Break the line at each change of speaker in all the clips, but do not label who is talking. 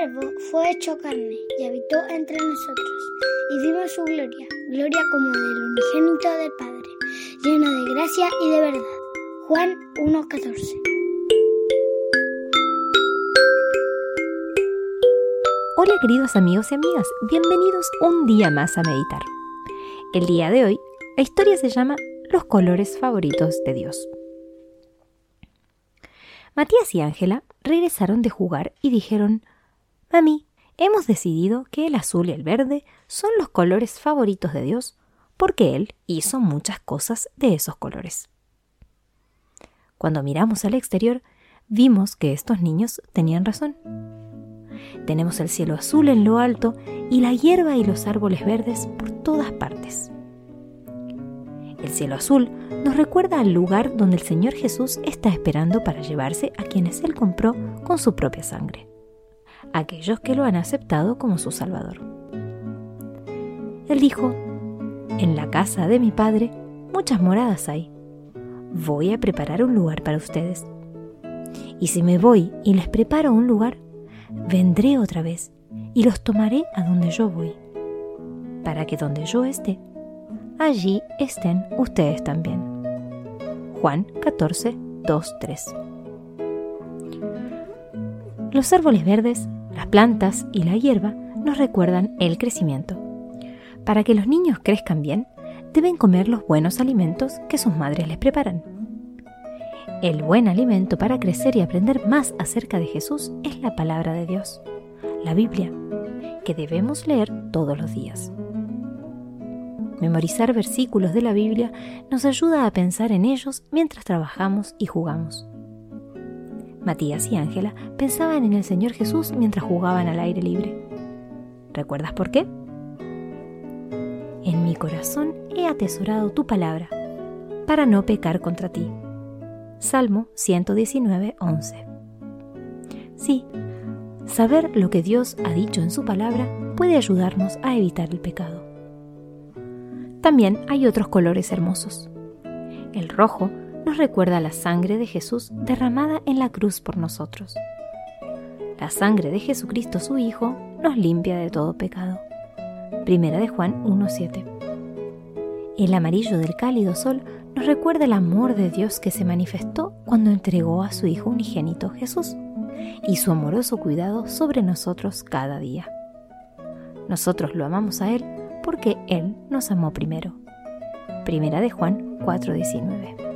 verbo fue hecho carne y habitó entre nosotros, y vimos su gloria, gloria como del unigénito del Padre, lleno de gracia y de verdad. Juan 1.14
Hola queridos amigos y amigas, bienvenidos un día más a meditar. El día de hoy, la historia se llama Los colores favoritos de Dios. Matías y Ángela regresaron de jugar y dijeron, Mami, hemos decidido que el azul y el verde son los colores favoritos de Dios porque Él hizo muchas cosas de esos colores. Cuando miramos al exterior, vimos que estos niños tenían razón. Tenemos el cielo azul en lo alto y la hierba y los árboles verdes por todas partes. El cielo azul nos recuerda al lugar donde el Señor Jesús está esperando para llevarse a quienes Él compró con su propia sangre, aquellos que lo han aceptado como su Salvador. Él dijo, en la casa de mi Padre muchas moradas hay. Voy a preparar un lugar para ustedes. Y si me voy y les preparo un lugar, vendré otra vez y los tomaré a donde yo voy, para que donde yo esté, allí estén ustedes también. Juan 14, 2, 3. Los árboles verdes, las plantas y la hierba nos recuerdan el crecimiento. Para que los niños crezcan bien, deben comer los buenos alimentos que sus madres les preparan. El buen alimento para crecer y aprender más acerca de Jesús es la palabra de Dios, la Biblia, que debemos leer todos los días. Memorizar versículos de la Biblia nos ayuda a pensar en ellos mientras trabajamos y jugamos. Matías y Ángela pensaban en el Señor Jesús mientras jugaban al aire libre. ¿Recuerdas por qué? En mi corazón he atesorado tu palabra, para no pecar contra ti. Salmo 119, 11. Sí, saber lo que Dios ha dicho en su palabra puede ayudarnos a evitar el pecado. También hay otros colores hermosos. El rojo nos recuerda la sangre de Jesús derramada en la cruz por nosotros. La sangre de Jesucristo su Hijo nos limpia de todo pecado. Primera de Juan 1.7. El amarillo del cálido sol nos recuerda el amor de Dios que se manifestó cuando entregó a su Hijo unigénito Jesús y su amoroso cuidado sobre nosotros cada día. Nosotros lo amamos a Él porque Él nos amó primero. Primera de Juan 4:19.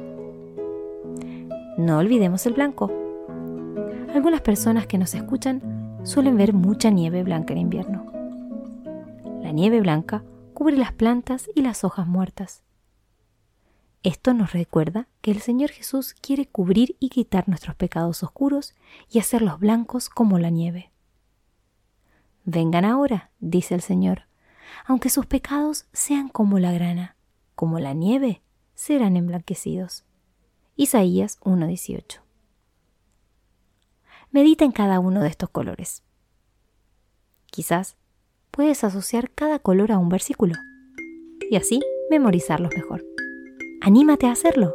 No olvidemos el blanco. Algunas personas que nos escuchan suelen ver mucha nieve blanca en invierno. La nieve blanca cubre las plantas y las hojas muertas. Esto nos recuerda que el Señor Jesús quiere cubrir y quitar nuestros pecados oscuros y hacerlos blancos como la nieve. Vengan ahora, dice el Señor, aunque sus pecados sean como la grana, como la nieve, serán emblanquecidos. Isaías 1:18. Medita en cada uno de estos colores. Quizás puedes asociar cada color a un versículo y así memorizarlos mejor. ¡Anímate a hacerlo!